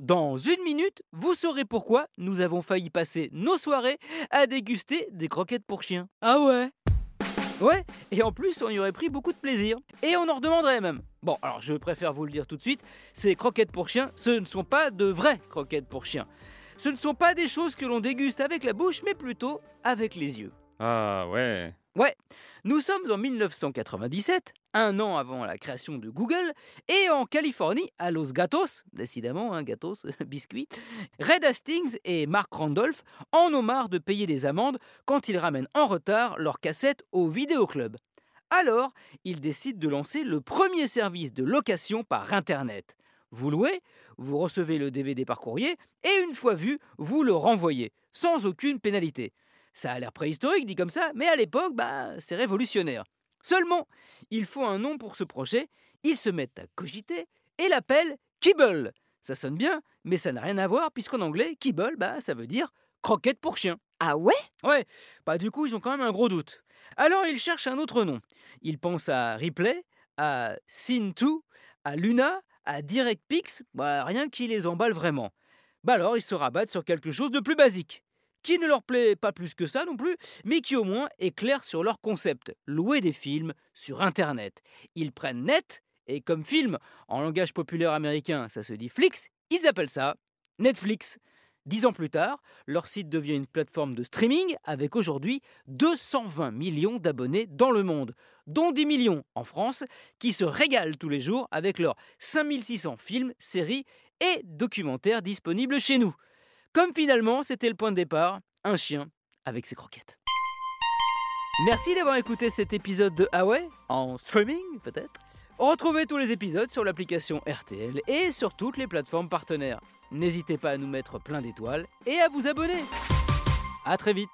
Dans une minute, vous saurez pourquoi nous avons failli passer nos soirées à déguster des croquettes pour chiens. Ah ouais Ouais, et en plus, on y aurait pris beaucoup de plaisir. Et on en redemanderait même. Bon, alors je préfère vous le dire tout de suite, ces croquettes pour chiens, ce ne sont pas de vraies croquettes pour chiens. Ce ne sont pas des choses que l'on déguste avec la bouche, mais plutôt avec les yeux. Ah ouais. Ouais, nous sommes en 1997, un an avant la création de Google, et en Californie, à Los Gatos, décidément, hein, Gatos, biscuit, Red Hastings et Mark Randolph en ont marre de payer des amendes quand ils ramènent en retard leurs cassettes au vidéoclub. Alors, ils décident de lancer le premier service de location par Internet. Vous louez, vous recevez le DVD par courrier, et une fois vu, vous le renvoyez, sans aucune pénalité. Ça a l'air préhistorique dit comme ça, mais à l'époque, bah, c'est révolutionnaire. Seulement, il faut un nom pour ce projet, ils se mettent à cogiter et l'appellent Kibble. Ça sonne bien, mais ça n'a rien à voir puisqu'en anglais, Kibble, bah, ça veut dire croquette pour chien. Ah ouais? Ouais, bah du coup, ils ont quand même un gros doute. Alors, ils cherchent un autre nom. Ils pensent à Ripley, à Scene2, à Luna, à DirectPix, bah, rien qui les emballe vraiment. Bah alors, ils se rabattent sur quelque chose de plus basique qui ne leur plaît pas plus que ça non plus, mais qui au moins est clair sur leur concept, louer des films sur Internet. Ils prennent net, et comme film, en langage populaire américain, ça se dit Flix, ils appellent ça Netflix. Dix ans plus tard, leur site devient une plateforme de streaming avec aujourd'hui 220 millions d'abonnés dans le monde, dont 10 millions en France, qui se régalent tous les jours avec leurs 5600 films, séries et documentaires disponibles chez nous. Comme finalement, c'était le point de départ, un chien avec ses croquettes. Merci d'avoir écouté cet épisode de Huawei, en streaming peut-être. Retrouvez tous les épisodes sur l'application RTL et sur toutes les plateformes partenaires. N'hésitez pas à nous mettre plein d'étoiles et à vous abonner. A très vite